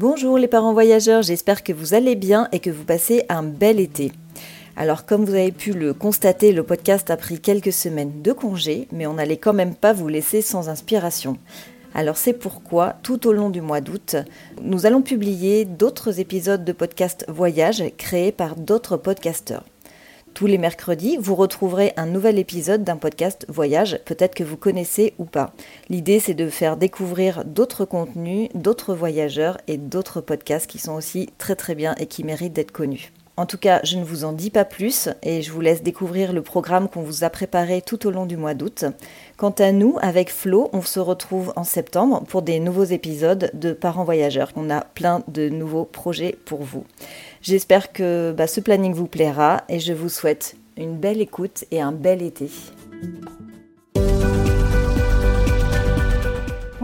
Bonjour les parents voyageurs, j'espère que vous allez bien et que vous passez un bel été. Alors comme vous avez pu le constater, le podcast a pris quelques semaines de congé, mais on n'allait quand même pas vous laisser sans inspiration. Alors c'est pourquoi, tout au long du mois d'août, nous allons publier d'autres épisodes de podcast voyage créés par d'autres podcasteurs. Tous les mercredis, vous retrouverez un nouvel épisode d'un podcast voyage, peut-être que vous connaissez ou pas. L'idée, c'est de faire découvrir d'autres contenus, d'autres voyageurs et d'autres podcasts qui sont aussi très très bien et qui méritent d'être connus. En tout cas, je ne vous en dis pas plus et je vous laisse découvrir le programme qu'on vous a préparé tout au long du mois d'août. Quant à nous, avec Flo, on se retrouve en septembre pour des nouveaux épisodes de Parents Voyageurs. On a plein de nouveaux projets pour vous. J'espère que bah, ce planning vous plaira et je vous souhaite une belle écoute et un bel été.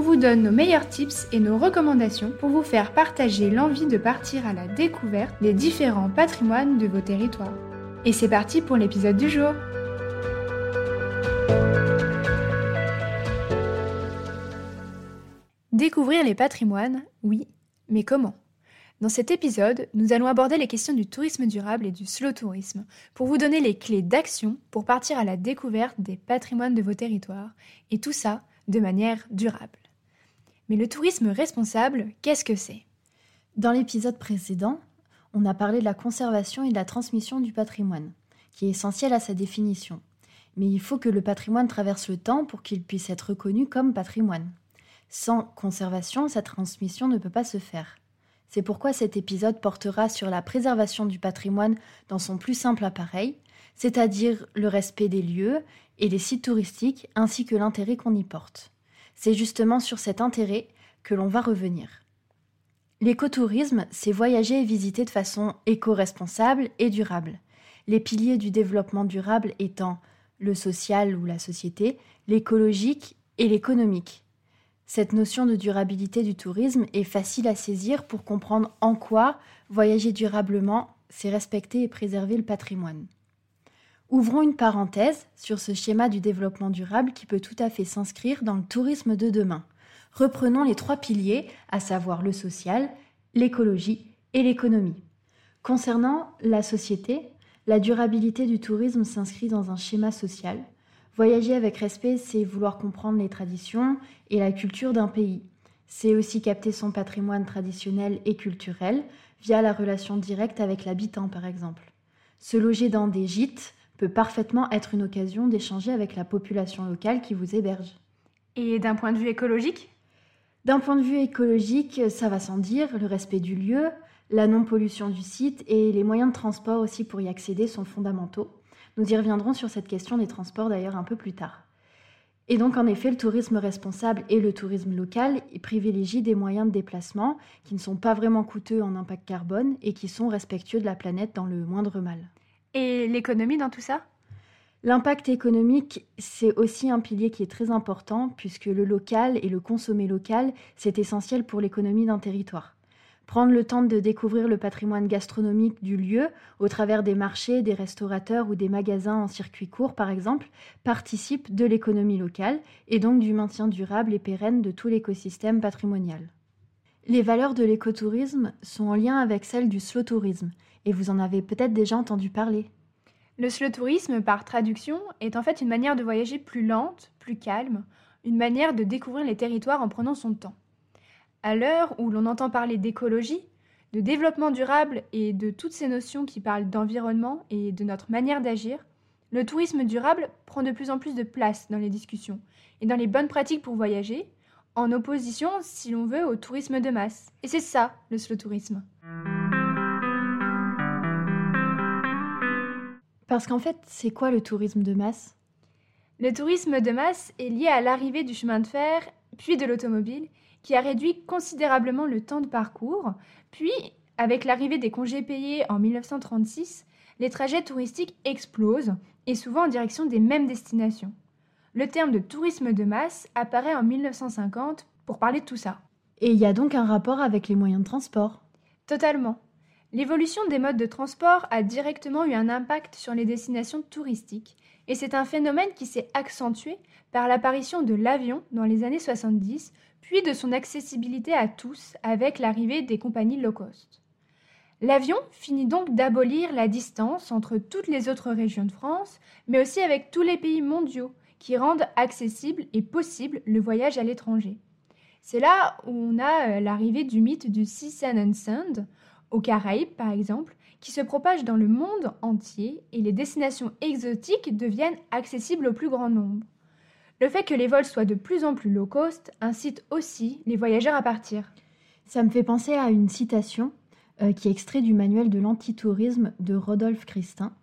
vous donne nos meilleurs tips et nos recommandations pour vous faire partager l'envie de partir à la découverte des différents patrimoines de vos territoires. Et c'est parti pour l'épisode du jour. Découvrir les patrimoines, oui, mais comment? Dans cet épisode, nous allons aborder les questions du tourisme durable et du slow tourisme pour vous donner les clés d'action pour partir à la découverte des patrimoines de vos territoires, et tout ça de manière durable. Mais le tourisme responsable, qu'est-ce que c'est? Dans l'épisode précédent, on a parlé de la conservation et de la transmission du patrimoine, qui est essentiel à sa définition. Mais il faut que le patrimoine traverse le temps pour qu'il puisse être reconnu comme patrimoine. Sans conservation, sa transmission ne peut pas se faire. C'est pourquoi cet épisode portera sur la préservation du patrimoine dans son plus simple appareil, c'est-à-dire le respect des lieux et des sites touristiques ainsi que l'intérêt qu'on y porte. C'est justement sur cet intérêt que l'on va revenir. L'écotourisme, c'est voyager et visiter de façon éco-responsable et durable. Les piliers du développement durable étant le social ou la société, l'écologique et l'économique. Cette notion de durabilité du tourisme est facile à saisir pour comprendre en quoi voyager durablement, c'est respecter et préserver le patrimoine. Ouvrons une parenthèse sur ce schéma du développement durable qui peut tout à fait s'inscrire dans le tourisme de demain. Reprenons les trois piliers, à savoir le social, l'écologie et l'économie. Concernant la société, la durabilité du tourisme s'inscrit dans un schéma social. Voyager avec respect, c'est vouloir comprendre les traditions et la culture d'un pays. C'est aussi capter son patrimoine traditionnel et culturel via la relation directe avec l'habitant, par exemple. Se loger dans des gîtes, peut parfaitement être une occasion d'échanger avec la population locale qui vous héberge. Et d'un point de vue écologique? D'un point de vue écologique, ça va sans dire, le respect du lieu, la non-pollution du site et les moyens de transport aussi pour y accéder sont fondamentaux. Nous y reviendrons sur cette question des transports d'ailleurs un peu plus tard. Et donc en effet, le tourisme responsable et le tourisme local privilégient des moyens de déplacement qui ne sont pas vraiment coûteux en impact carbone et qui sont respectueux de la planète dans le moindre mal. Et l'économie dans tout ça? L'impact économique, c'est aussi un pilier qui est très important puisque le local et le consommer local, c'est essentiel pour l'économie d'un territoire. Prendre le temps de découvrir le patrimoine gastronomique du lieu au travers des marchés, des restaurateurs ou des magasins en circuit court par exemple, participe de l'économie locale et donc du maintien durable et pérenne de tout l'écosystème patrimonial. Les valeurs de l'écotourisme sont en lien avec celles du slow tourisme et vous en avez peut-être déjà entendu parler. Le slow tourisme, par traduction, est en fait une manière de voyager plus lente, plus calme, une manière de découvrir les territoires en prenant son temps. À l'heure où l'on entend parler d'écologie, de développement durable et de toutes ces notions qui parlent d'environnement et de notre manière d'agir, le tourisme durable prend de plus en plus de place dans les discussions et dans les bonnes pratiques pour voyager, en opposition, si l'on veut, au tourisme de masse. Et c'est ça, le slow tourisme. Parce qu'en fait, c'est quoi le tourisme de masse? Le tourisme de masse est lié à l'arrivée du chemin de fer puis de l'automobile, qui a réduit considérablement le temps de parcours, puis, avec l'arrivée des congés payés en 1936, les trajets touristiques explosent, et souvent en direction des mêmes destinations. Le terme de tourisme de masse apparaît en 1950 pour parler de tout ça. Et il y a donc un rapport avec les moyens de transport Totalement. L'évolution des modes de transport a directement eu un impact sur les destinations touristiques, et c'est un phénomène qui s'est accentué par l'apparition de l'avion dans les années 70, puis de son accessibilité à tous avec l'arrivée des compagnies low cost. L'avion finit donc d'abolir la distance entre toutes les autres régions de France, mais aussi avec tous les pays mondiaux qui rendent accessible et possible le voyage à l'étranger. C'est là où on a euh, l'arrivée du mythe du Sea Sand and Sand, aux Caraïbes par exemple, qui se propage dans le monde entier et les destinations exotiques deviennent accessibles au plus grand nombre. Le fait que les vols soient de plus en plus low cost incite aussi les voyageurs à partir. Ça me fait penser à une citation euh, qui est extrait du manuel de l'antitourisme de Rodolphe Christin,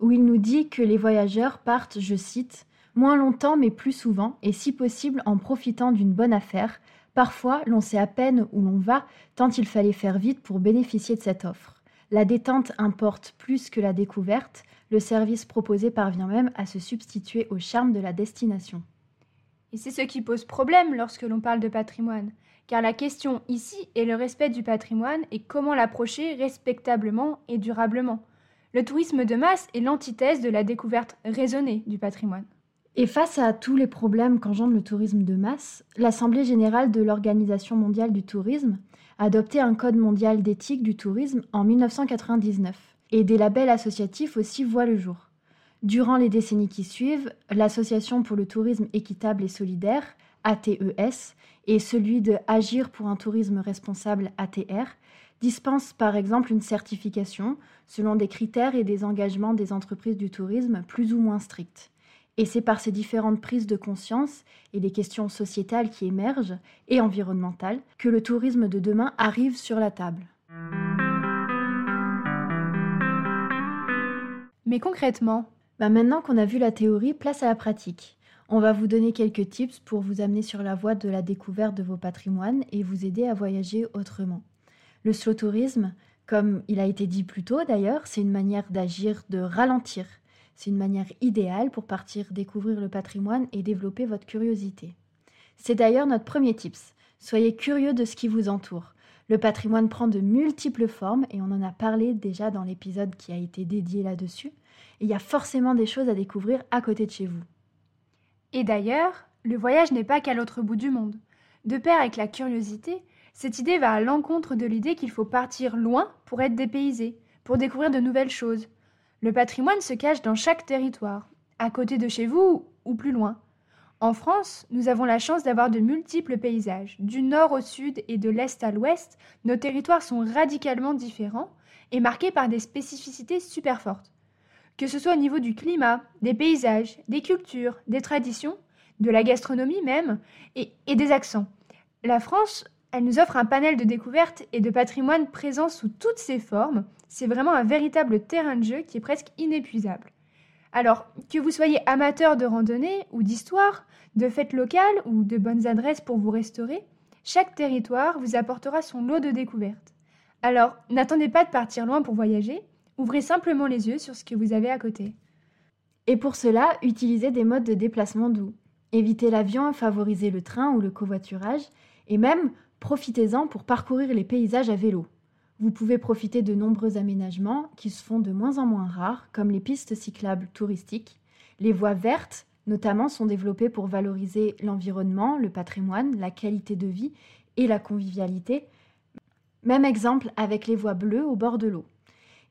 où il nous dit que les voyageurs partent, je cite, moins longtemps mais plus souvent, et si possible en profitant d'une bonne affaire. Parfois, l'on sait à peine où l'on va, tant il fallait faire vite pour bénéficier de cette offre. La détente importe plus que la découverte, le service proposé parvient même à se substituer au charme de la destination. Et c'est ce qui pose problème lorsque l'on parle de patrimoine car la question ici est le respect du patrimoine et comment l'approcher respectablement et durablement. Le tourisme de masse est l'antithèse de la découverte raisonnée du patrimoine. Et face à tous les problèmes qu'engendre le tourisme de masse, l'Assemblée générale de l'Organisation mondiale du tourisme a adopté un code mondial d'éthique du tourisme en 1999, et des labels associatifs aussi voient le jour. Durant les décennies qui suivent, l'Association pour le tourisme équitable et solidaire, ATES, et celui de Agir pour un tourisme responsable ATR dispense par exemple une certification selon des critères et des engagements des entreprises du tourisme plus ou moins stricts. Et c'est par ces différentes prises de conscience et les questions sociétales qui émergent et environnementales que le tourisme de demain arrive sur la table. Mais concrètement bah Maintenant qu'on a vu la théorie, place à la pratique. On va vous donner quelques tips pour vous amener sur la voie de la découverte de vos patrimoines et vous aider à voyager autrement. Le slow tourisme, comme il a été dit plus tôt d'ailleurs, c'est une manière d'agir, de ralentir. C'est une manière idéale pour partir découvrir le patrimoine et développer votre curiosité. C'est d'ailleurs notre premier tips. Soyez curieux de ce qui vous entoure. Le patrimoine prend de multiples formes et on en a parlé déjà dans l'épisode qui a été dédié là-dessus. Il y a forcément des choses à découvrir à côté de chez vous. Et d'ailleurs, le voyage n'est pas qu'à l'autre bout du monde. De pair avec la curiosité, cette idée va à l'encontre de l'idée qu'il faut partir loin pour être dépaysé, pour découvrir de nouvelles choses. Le patrimoine se cache dans chaque territoire, à côté de chez vous ou plus loin. En France, nous avons la chance d'avoir de multiples paysages. Du nord au sud et de l'est à l'ouest, nos territoires sont radicalement différents et marqués par des spécificités super fortes que ce soit au niveau du climat, des paysages, des cultures, des traditions, de la gastronomie même, et, des accents. La France, elle nous offre un panel de découvertes et de patrimoine présent sous toutes ses formes. C'est vraiment un véritable terrain de jeu qui est presque inépuisable. Alors, que vous soyez amateur de randonnée ou d'histoire, de fêtes locales ou de bonnes adresses pour vous restaurer, chaque territoire vous apportera son lot de découvertes. Alors, n'attendez pas de partir loin pour voyager, Ouvrez simplement les yeux sur ce que vous avez à côté. Et pour cela, utilisez des modes de déplacement doux. Évitez l'avion, favorisez le train ou le covoiturage, et même profitez-en pour parcourir les paysages à vélo. Vous pouvez profiter de nombreux aménagements qui se font de moins en moins rares, comme les pistes cyclables touristiques. Les voies vertes, notamment, sont développées pour valoriser l'environnement, le patrimoine, la qualité de vie et la convivialité. Même exemple avec les voies bleues au bord de l'eau.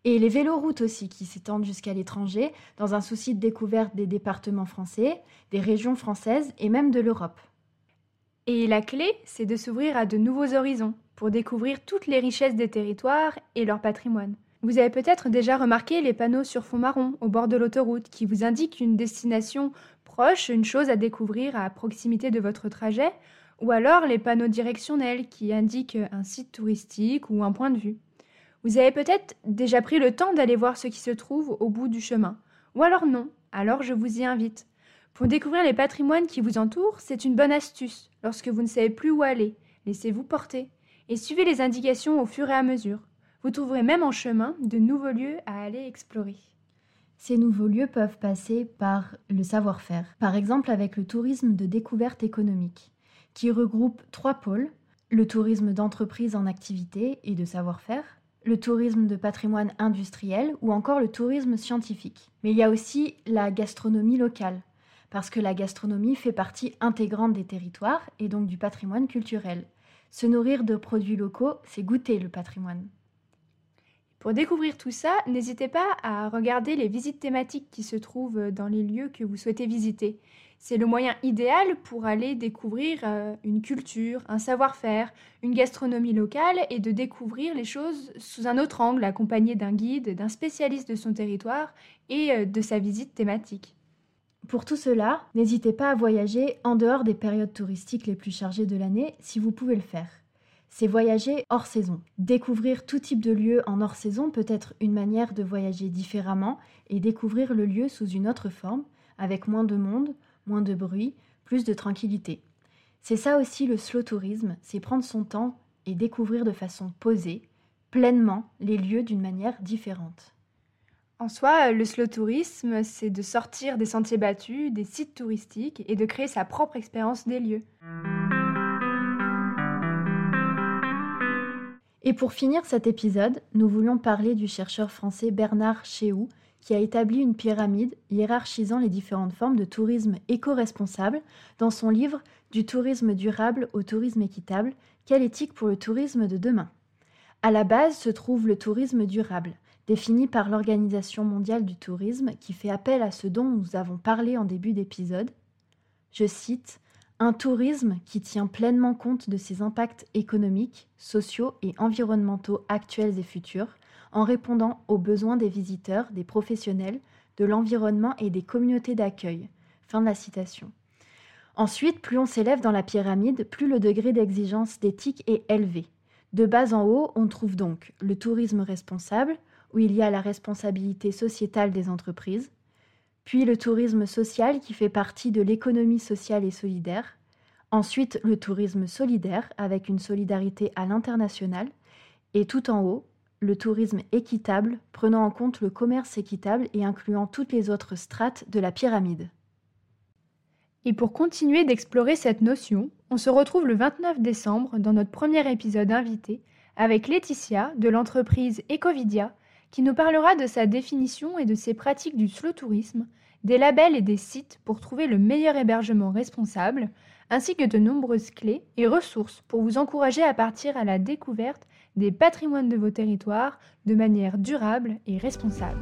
Et les véloroutes aussi, qui s'étendent jusqu'à l'étranger, dans un souci de découverte des départements français, des régions françaises et même de l'Europe. Et la clé, c'est de s'ouvrir à de nouveaux horizons, pour découvrir toutes les richesses des territoires et leur patrimoine. Vous avez peut-être déjà remarqué les panneaux sur fond marron au bord de l'autoroute qui vous indiquent une destination proche, une chose à découvrir à proximité de votre trajet, ou alors les panneaux directionnels qui indiquent un site touristique ou un point de vue. Vous avez peut-être déjà pris le temps d'aller voir ce qui se trouve au bout du chemin. Ou alors non, alors je vous y invite. Pour découvrir les patrimoines qui vous entourent, c'est une bonne astuce. Lorsque vous ne savez plus où aller, laissez-vous porter et suivez les indications au fur et à mesure. Vous trouverez même en chemin de nouveaux lieux à aller explorer. Ces nouveaux lieux peuvent passer par le savoir-faire, par exemple avec le tourisme de découverte économique, qui regroupe trois pôles, le tourisme d'entreprise en activité et de savoir-faire, le tourisme de patrimoine industriel ou encore le tourisme scientifique. Mais il y a aussi la gastronomie locale, parce que la gastronomie fait partie intégrante des territoires et donc du patrimoine culturel. Se nourrir de produits locaux, c'est goûter le patrimoine. Pour découvrir tout ça, n'hésitez pas à regarder les visites thématiques qui se trouvent dans les lieux que vous souhaitez visiter. C'est le moyen idéal pour aller découvrir euh, une culture, un savoir-faire, une gastronomie locale et de découvrir les choses sous un autre angle, accompagné d'un guide, d'un spécialiste de son territoire et euh, de sa visite thématique. Pour tout cela, n'hésitez pas à voyager en dehors des périodes touristiques les plus chargées de l'année si vous pouvez le faire. C'est voyager hors saison. Découvrir tout type de lieu en hors saison peut être une manière de voyager différemment et découvrir le lieu sous une autre forme, avec moins de monde, moins de bruit, plus de tranquillité. C'est ça aussi le slow tourisme, c'est prendre son temps et découvrir de façon posée, pleinement, les lieux d'une manière différente. En soi, le slow tourisme, c'est de sortir des sentiers battus, des sites touristiques et de créer sa propre expérience des lieux. Et pour finir cet épisode, nous voulions parler du chercheur français Bernard Chéou, qui a établi une pyramide hiérarchisant les différentes formes de tourisme éco-responsable dans son livre Du tourisme durable au tourisme équitable, quelle éthique pour le tourisme de demain? À la base se trouve le tourisme durable, défini par l'Organisation mondiale du tourisme qui fait appel à ce dont nous avons parlé en début d'épisode. Je cite un tourisme qui tient pleinement compte de ses impacts économiques, sociaux et environnementaux actuels et futurs, en répondant aux besoins des visiteurs, des professionnels, de l'environnement et des communautés d'accueil. Fin de la citation. Ensuite, plus on s'élève dans la pyramide, plus le degré d'exigence d'éthique est élevé. De bas en haut, on trouve donc le tourisme responsable, où il y a la responsabilité sociétale des entreprises, puis le tourisme social qui fait partie de l'économie sociale et solidaire, ensuite le tourisme solidaire avec une solidarité à l'international, et tout en haut, le tourisme équitable, prenant en compte le commerce équitable et incluant toutes les autres strates de la pyramide. Et pour continuer d'explorer cette notion, on se retrouve le 29 décembre dans notre premier épisode invité avec Laetitia de l'entreprise Ecovidia qui nous parlera de sa définition et de ses pratiques du slow tourisme, des labels et des sites pour trouver le meilleur hébergement responsable, ainsi que de nombreuses clés et ressources pour vous encourager à partir à la découverte des patrimoines de vos territoires de manière durable et responsable.